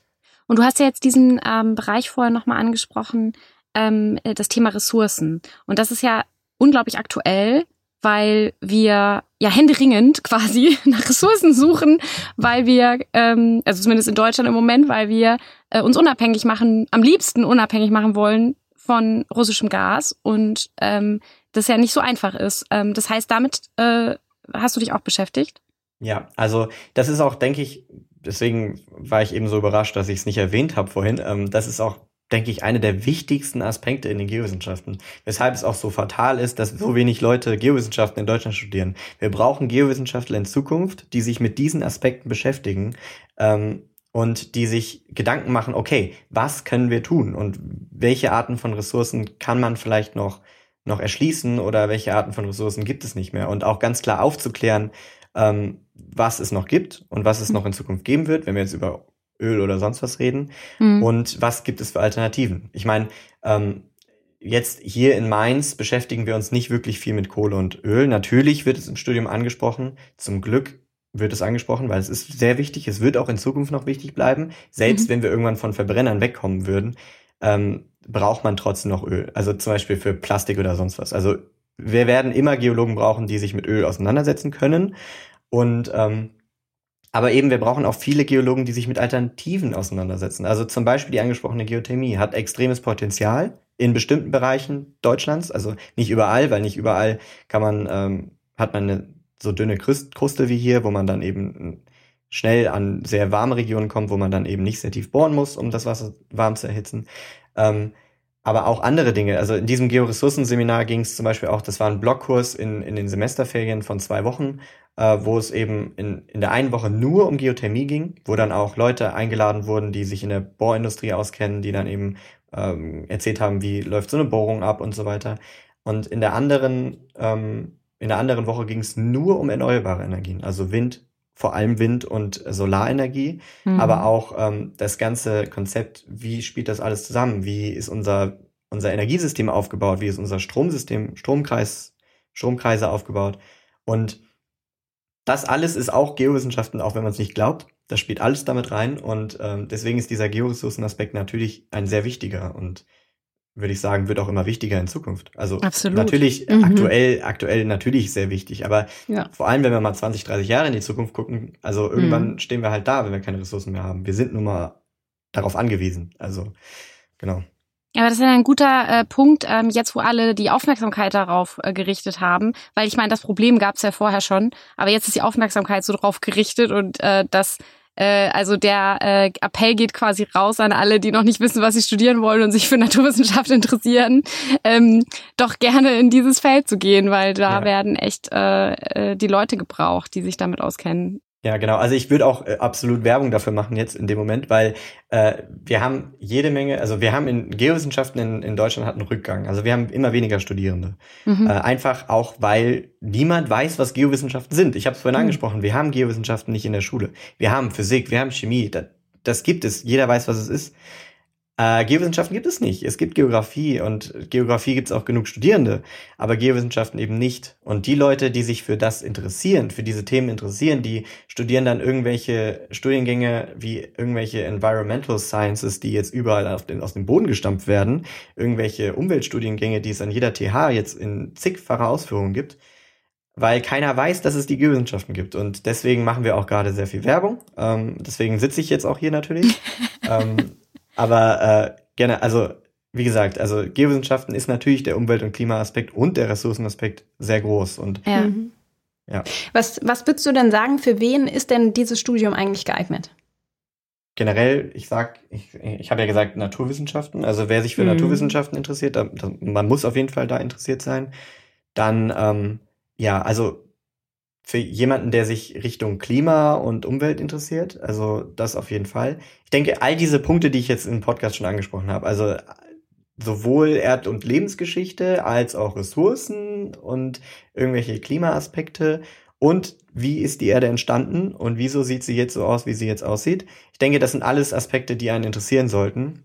Und du hast ja jetzt diesen ähm, Bereich vorher nochmal angesprochen, ähm, das Thema Ressourcen. Und das ist ja unglaublich aktuell, weil wir ja händeringend quasi nach Ressourcen suchen, weil wir, ähm, also zumindest in Deutschland im Moment, weil wir äh, uns unabhängig machen, am liebsten unabhängig machen wollen von russischem Gas und ähm, das ja nicht so einfach ist. Ähm, das heißt, damit äh, hast du dich auch beschäftigt? Ja, also das ist auch, denke ich, deswegen war ich eben so überrascht, dass ich es nicht erwähnt habe vorhin. Ähm, das ist auch, denke ich, eine der wichtigsten Aspekte in den Geowissenschaften. Weshalb es auch so fatal ist, dass so wenig Leute Geowissenschaften in Deutschland studieren. Wir brauchen Geowissenschaftler in Zukunft, die sich mit diesen Aspekten beschäftigen. Ähm, und die sich Gedanken machen, okay, was können wir tun und welche Arten von Ressourcen kann man vielleicht noch, noch erschließen oder welche Arten von Ressourcen gibt es nicht mehr und auch ganz klar aufzuklären, ähm, was es noch gibt und was es noch in Zukunft geben wird, wenn wir jetzt über Öl oder sonst was reden mhm. und was gibt es für Alternativen. Ich meine, ähm, jetzt hier in Mainz beschäftigen wir uns nicht wirklich viel mit Kohle und Öl. Natürlich wird es im Studium angesprochen. Zum Glück wird es angesprochen, weil es ist sehr wichtig. Es wird auch in Zukunft noch wichtig bleiben. Selbst mhm. wenn wir irgendwann von Verbrennern wegkommen würden, ähm, braucht man trotzdem noch Öl. Also zum Beispiel für Plastik oder sonst was. Also wir werden immer Geologen brauchen, die sich mit Öl auseinandersetzen können. Und ähm, aber eben, wir brauchen auch viele Geologen, die sich mit Alternativen auseinandersetzen. Also zum Beispiel die angesprochene Geothermie hat extremes Potenzial in bestimmten Bereichen Deutschlands. Also nicht überall, weil nicht überall kann man, ähm, hat man eine so dünne Kruste wie hier, wo man dann eben schnell an sehr warme Regionen kommt, wo man dann eben nicht sehr tief bohren muss, um das Wasser warm zu erhitzen. Ähm, aber auch andere Dinge. Also in diesem Georessourcenseminar ging es zum Beispiel auch, das war ein Blockkurs in, in den Semesterferien von zwei Wochen, äh, wo es eben in, in der einen Woche nur um Geothermie ging, wo dann auch Leute eingeladen wurden, die sich in der Bohrindustrie auskennen, die dann eben ähm, erzählt haben, wie läuft so eine Bohrung ab und so weiter. Und in der anderen ähm, in der anderen Woche ging es nur um erneuerbare Energien, also Wind, vor allem Wind- und Solarenergie, mhm. aber auch ähm, das ganze Konzept, wie spielt das alles zusammen? Wie ist unser, unser Energiesystem aufgebaut? Wie ist unser Stromsystem, Stromkreis, Stromkreise aufgebaut? Und das alles ist auch Geowissenschaften, auch wenn man es nicht glaubt. Das spielt alles damit rein und ähm, deswegen ist dieser Georessourcenaspekt natürlich ein sehr wichtiger und würde ich sagen, wird auch immer wichtiger in Zukunft. Also Absolut. natürlich mhm. aktuell, aktuell natürlich sehr wichtig, aber ja. vor allem, wenn wir mal 20, 30 Jahre in die Zukunft gucken, also irgendwann mhm. stehen wir halt da, wenn wir keine Ressourcen mehr haben. Wir sind nun mal darauf angewiesen. Also genau. Aber das ist ja ein guter äh, Punkt, ähm, jetzt wo alle die Aufmerksamkeit darauf äh, gerichtet haben, weil ich meine, das Problem gab es ja vorher schon, aber jetzt ist die Aufmerksamkeit so drauf gerichtet und äh, das äh, also der äh, Appell geht quasi raus an alle, die noch nicht wissen, was sie studieren wollen und sich für Naturwissenschaft interessieren, ähm, doch gerne in dieses Feld zu gehen, weil da ja. werden echt äh, äh die Leute gebraucht, die sich damit auskennen. Ja, genau. Also ich würde auch äh, absolut Werbung dafür machen jetzt in dem Moment, weil äh, wir haben jede Menge, also wir haben in Geowissenschaften in, in Deutschland hat einen Rückgang. Also wir haben immer weniger Studierende. Mhm. Äh, einfach auch, weil niemand weiß, was Geowissenschaften sind. Ich habe es vorhin mhm. angesprochen, wir haben Geowissenschaften nicht in der Schule. Wir haben Physik, wir haben Chemie, das, das gibt es. Jeder weiß, was es ist. Äh, Geowissenschaften gibt es nicht. Es gibt Geografie und Geografie gibt es auch genug Studierende, aber Geowissenschaften eben nicht. Und die Leute, die sich für das interessieren, für diese Themen interessieren, die studieren dann irgendwelche Studiengänge wie irgendwelche Environmental Sciences, die jetzt überall den, aus dem Boden gestampft werden, irgendwelche Umweltstudiengänge, die es an jeder TH jetzt in zigfacher Ausführung gibt weil keiner weiß, dass es die Geowissenschaften gibt. Und deswegen machen wir auch gerade sehr viel Werbung. Ähm, deswegen sitze ich jetzt auch hier natürlich. ähm, aber äh, gerne, also wie gesagt, also Geowissenschaften ist natürlich der Umwelt- und Klimaaspekt und der Ressourcenaspekt sehr groß. Und ja. Mhm. ja. Was, was würdest du denn sagen, für wen ist denn dieses Studium eigentlich geeignet? generell, ich sag, ich, ich habe ja gesagt Naturwissenschaften, also wer sich für mhm. Naturwissenschaften interessiert, da, da, man muss auf jeden Fall da interessiert sein. Dann, ähm, ja, also für jemanden, der sich Richtung Klima und Umwelt interessiert, also das auf jeden Fall. Ich denke, all diese Punkte, die ich jetzt im Podcast schon angesprochen habe, also sowohl Erd- und Lebensgeschichte als auch Ressourcen und irgendwelche Klimaaspekte und wie ist die Erde entstanden und wieso sieht sie jetzt so aus, wie sie jetzt aussieht. Ich denke, das sind alles Aspekte, die einen interessieren sollten.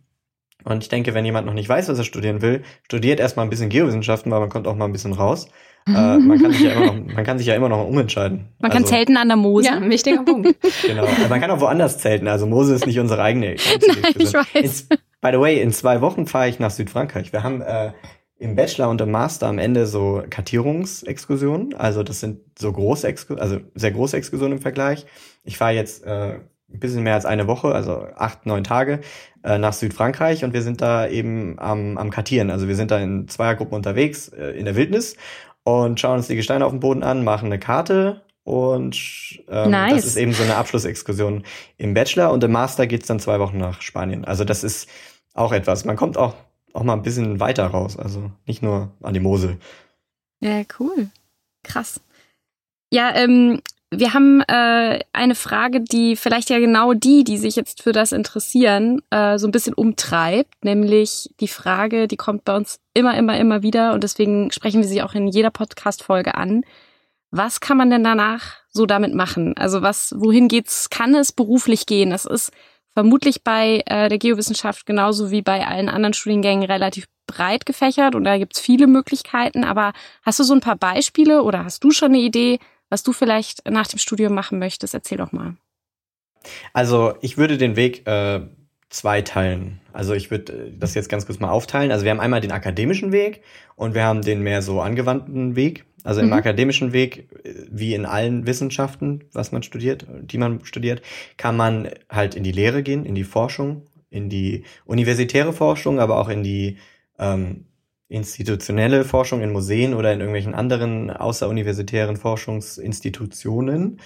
Und ich denke, wenn jemand noch nicht weiß, was er studieren will, studiert erstmal ein bisschen Geowissenschaften, weil man kommt auch mal ein bisschen raus. äh, man, kann sich ja immer noch, man kann sich ja immer noch umentscheiden. Man also, kann zelten an der Mose. Ja, ein wichtiger Punkt. Genau. Man kann auch woanders zelten. Also Mose ist nicht unsere eigene. Nein, ich weiß. In, by the way, in zwei Wochen fahre ich nach Südfrankreich. Wir haben äh, im Bachelor und im Master am Ende so Kartierungsexkursionen. Also das sind so große Exkursionen, also sehr große Exkursionen im Vergleich. Ich fahre jetzt äh, ein bisschen mehr als eine Woche, also acht, neun Tage äh, nach Südfrankreich und wir sind da eben am, am Kartieren. Also wir sind da in Zweiergruppen unterwegs äh, in der Wildnis und schauen uns die Gesteine auf dem Boden an, machen eine Karte und ähm, nice. das ist eben so eine Abschlussexkursion im Bachelor und im Master geht's dann zwei Wochen nach Spanien. Also das ist auch etwas. Man kommt auch auch mal ein bisschen weiter raus. Also nicht nur an die Mosel. Ja, cool. Krass. Ja, ähm, wir haben äh, eine Frage, die vielleicht ja genau die, die sich jetzt für das interessieren, äh, so ein bisschen umtreibt, nämlich die Frage, die kommt bei uns immer, immer, immer wieder und deswegen sprechen wir sie auch in jeder Podcast-Folge an. Was kann man denn danach so damit machen? Also was, wohin geht's? Kann es beruflich gehen? Das ist vermutlich bei äh, der Geowissenschaft genauso wie bei allen anderen Studiengängen relativ breit gefächert und da gibt's viele Möglichkeiten. Aber hast du so ein paar Beispiele oder hast du schon eine Idee, was du vielleicht nach dem Studium machen möchtest? Erzähl doch mal. Also ich würde den Weg äh, zweiteilen. Also ich würde äh, das jetzt ganz kurz mal aufteilen. Also wir haben einmal den akademischen Weg und wir haben den mehr so angewandten Weg. Also im mhm. akademischen Weg, äh, wie in allen Wissenschaften, was man studiert, die man studiert, kann man halt in die Lehre gehen, in die Forschung, in die universitäre Forschung, aber auch in die ähm, institutionelle Forschung in Museen oder in irgendwelchen anderen außeruniversitären Forschungsinstitutionen.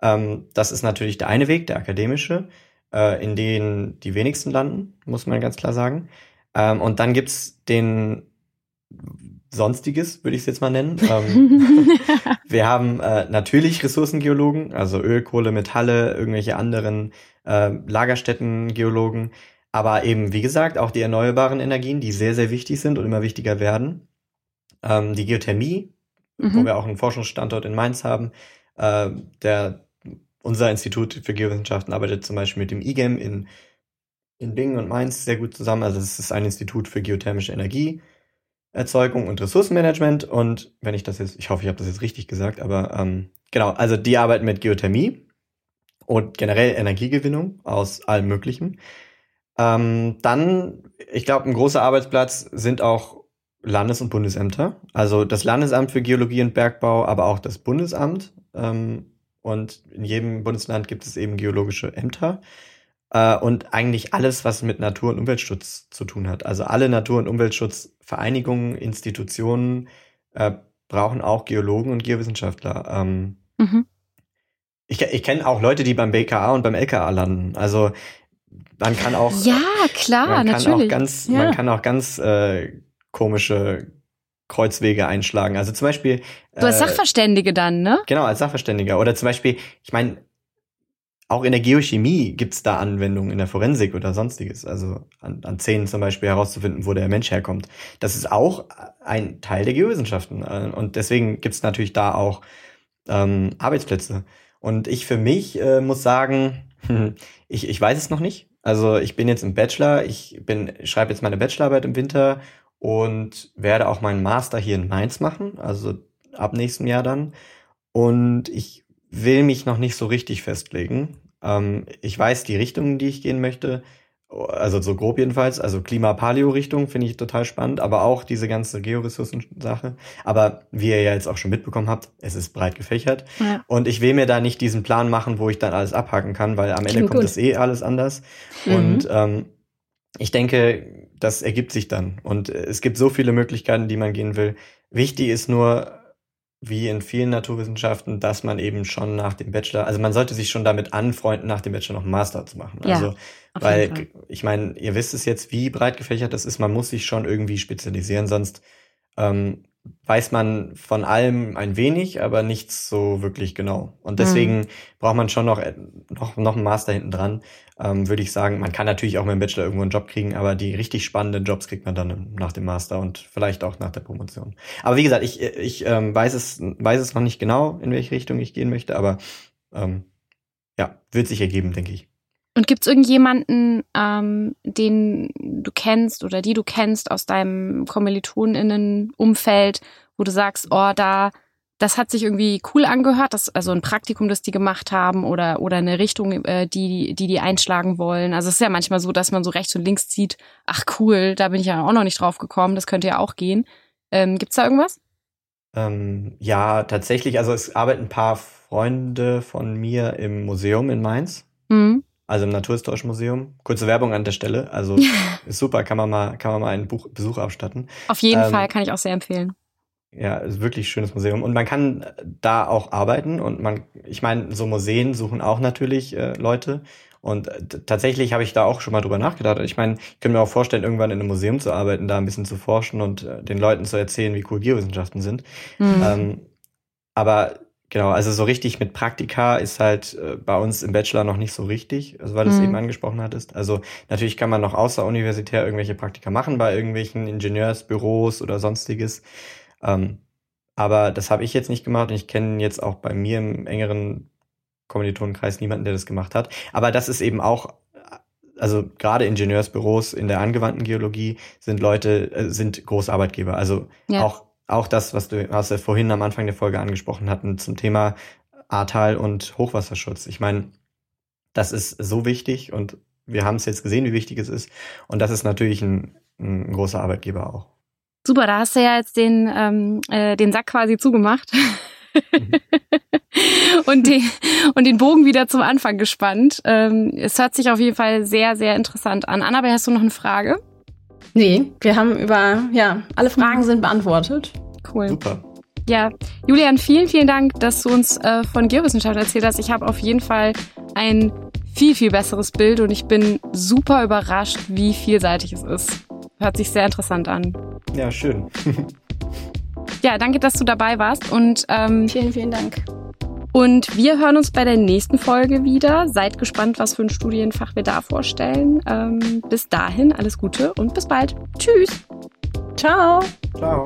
Ähm, das ist natürlich der eine Weg, der akademische, äh, in den die wenigsten landen, muss man ganz klar sagen. Ähm, und dann gibt's den Sonstiges, würde ich es jetzt mal nennen. Ähm, wir haben äh, natürlich Ressourcengeologen, also Öl, Kohle, Metalle, irgendwelche anderen äh, Lagerstättengeologen, aber eben, wie gesagt, auch die erneuerbaren Energien, die sehr, sehr wichtig sind und immer wichtiger werden. Ähm, die Geothermie, mhm. wo wir auch einen Forschungsstandort in Mainz haben. Äh, der, unser Institut für Geowissenschaften arbeitet zum Beispiel mit dem IGEM in, in Bingen und Mainz sehr gut zusammen. Also es ist ein Institut für geothermische Energie. Erzeugung und Ressourcenmanagement. Und wenn ich das jetzt, ich hoffe, ich habe das jetzt richtig gesagt, aber ähm, genau, also die arbeiten mit Geothermie und generell Energiegewinnung aus allem Möglichen. Ähm, dann, ich glaube, ein großer Arbeitsplatz sind auch Landes- und Bundesämter. Also das Landesamt für Geologie und Bergbau, aber auch das Bundesamt. Ähm, und in jedem Bundesland gibt es eben geologische Ämter. Äh, und eigentlich alles, was mit Natur- und Umweltschutz zu tun hat. Also alle Natur- und Umweltschutzvereinigungen, Institutionen äh, brauchen auch Geologen und Geowissenschaftler. Ähm, mhm. Ich, ich kenne auch Leute, die beim BKA und beim LKA landen. Also man kann auch ja klar man kann natürlich auch ganz ja. man kann auch ganz äh, komische Kreuzwege einschlagen. Also zum Beispiel. Du als äh, Sachverständige dann, ne? Genau, als Sachverständiger. Oder zum Beispiel, ich meine, auch in der Geochemie gibt's da Anwendungen in der Forensik oder sonstiges. Also an, an Zähnen zum Beispiel herauszufinden, wo der Mensch herkommt. Das ist auch ein Teil der Geowissenschaften. Äh, und deswegen gibt's natürlich da auch ähm, Arbeitsplätze. Und ich für mich äh, muss sagen, ich, ich weiß es noch nicht. Also ich bin jetzt im Bachelor, ich bin, schreibe jetzt meine Bachelorarbeit im Winter und werde auch meinen Master hier in Mainz machen, also ab nächstem Jahr dann. Und ich will mich noch nicht so richtig festlegen. Ähm, ich weiß die Richtung, die ich gehen möchte. Also so grob jedenfalls. Also Klima-Paleo-Richtung finde ich total spannend, aber auch diese ganze Georessourcen-Sache. Aber wie ihr ja jetzt auch schon mitbekommen habt, es ist breit gefächert. Ja. Und ich will mir da nicht diesen Plan machen, wo ich dann alles abhaken kann, weil am Ende Klingt kommt es eh alles anders. Mhm. Und ähm, ich denke, das ergibt sich dann. Und es gibt so viele Möglichkeiten, die man gehen will. Wichtig ist nur, wie in vielen Naturwissenschaften, dass man eben schon nach dem Bachelor, also man sollte sich schon damit anfreunden, nach dem Bachelor noch einen Master zu machen. Ja, also, weil ich meine, ihr wisst es jetzt, wie breit gefächert das ist, man muss sich schon irgendwie spezialisieren, sonst ähm, weiß man von allem ein wenig, aber nichts so wirklich genau. Und deswegen mhm. braucht man schon noch, noch, noch einen Master hinten dran, ähm, würde ich sagen. Man kann natürlich auch mit dem Bachelor irgendwo einen Job kriegen, aber die richtig spannenden Jobs kriegt man dann nach dem Master und vielleicht auch nach der Promotion. Aber wie gesagt, ich, ich ähm, weiß, es, weiß es noch nicht genau, in welche Richtung ich gehen möchte, aber ähm, ja, wird sich ergeben, denke ich. Und gibt es irgendjemanden, ähm, den du kennst oder die du kennst aus deinem Kommilitoninnen-Umfeld, wo du sagst, oh, da, das hat sich irgendwie cool angehört, das, also ein Praktikum, das die gemacht haben oder, oder eine Richtung, äh, die, die die einschlagen wollen. Also es ist ja manchmal so, dass man so rechts und links zieht, ach cool, da bin ich ja auch noch nicht drauf gekommen, das könnte ja auch gehen. Ähm, gibt's da irgendwas? Ähm, ja, tatsächlich, also es arbeiten ein paar Freunde von mir im Museum in Mainz. Mhm also im Naturhistorischen Museum. Kurze Werbung an der Stelle. Also ist super, kann man mal, kann man mal einen Buch, Besuch abstatten. Auf jeden ähm, Fall kann ich auch sehr empfehlen. Ja, ist wirklich schönes Museum. Und man kann da auch arbeiten und man, ich meine, so Museen suchen auch natürlich äh, Leute. Und tatsächlich habe ich da auch schon mal drüber nachgedacht. Ich meine, ich könnte mir auch vorstellen, irgendwann in einem Museum zu arbeiten, da ein bisschen zu forschen und äh, den Leuten zu erzählen, wie cool Geowissenschaften sind. Mhm. Ähm, aber Genau, also so richtig mit Praktika ist halt äh, bei uns im Bachelor noch nicht so richtig, also weil du es mhm. eben angesprochen hattest. Also natürlich kann man noch außeruniversitär irgendwelche Praktika machen bei irgendwelchen Ingenieursbüros oder sonstiges. Ähm, aber das habe ich jetzt nicht gemacht und ich kenne jetzt auch bei mir im engeren Kommilitonenkreis niemanden, der das gemacht hat. Aber das ist eben auch also gerade Ingenieursbüros in der angewandten Geologie sind Leute, äh, sind Großarbeitgeber. Also ja. auch auch das, was du was wir vorhin am Anfang der Folge angesprochen hatten zum Thema Ahrtal und Hochwasserschutz. Ich meine, das ist so wichtig und wir haben es jetzt gesehen, wie wichtig es ist. Und das ist natürlich ein, ein großer Arbeitgeber auch. Super, da hast du ja jetzt den, ähm, äh, den Sack quasi zugemacht. Mhm. und, den, und den Bogen wieder zum Anfang gespannt. Ähm, es hört sich auf jeden Fall sehr, sehr interessant an. Annabelle, hast du noch eine Frage? Nee, wir haben über, ja, alle Fragen sind beantwortet. Cool. Super. Ja, Julian, vielen, vielen Dank, dass du uns äh, von Geowissenschaft erzählt hast. Ich habe auf jeden Fall ein viel, viel besseres Bild und ich bin super überrascht, wie vielseitig es ist. Hört sich sehr interessant an. Ja, schön. ja, danke, dass du dabei warst und ähm, vielen, vielen Dank. Und wir hören uns bei der nächsten Folge wieder. Seid gespannt, was für ein Studienfach wir da vorstellen. Ähm, bis dahin, alles Gute und bis bald. Tschüss. Ciao. Ciao.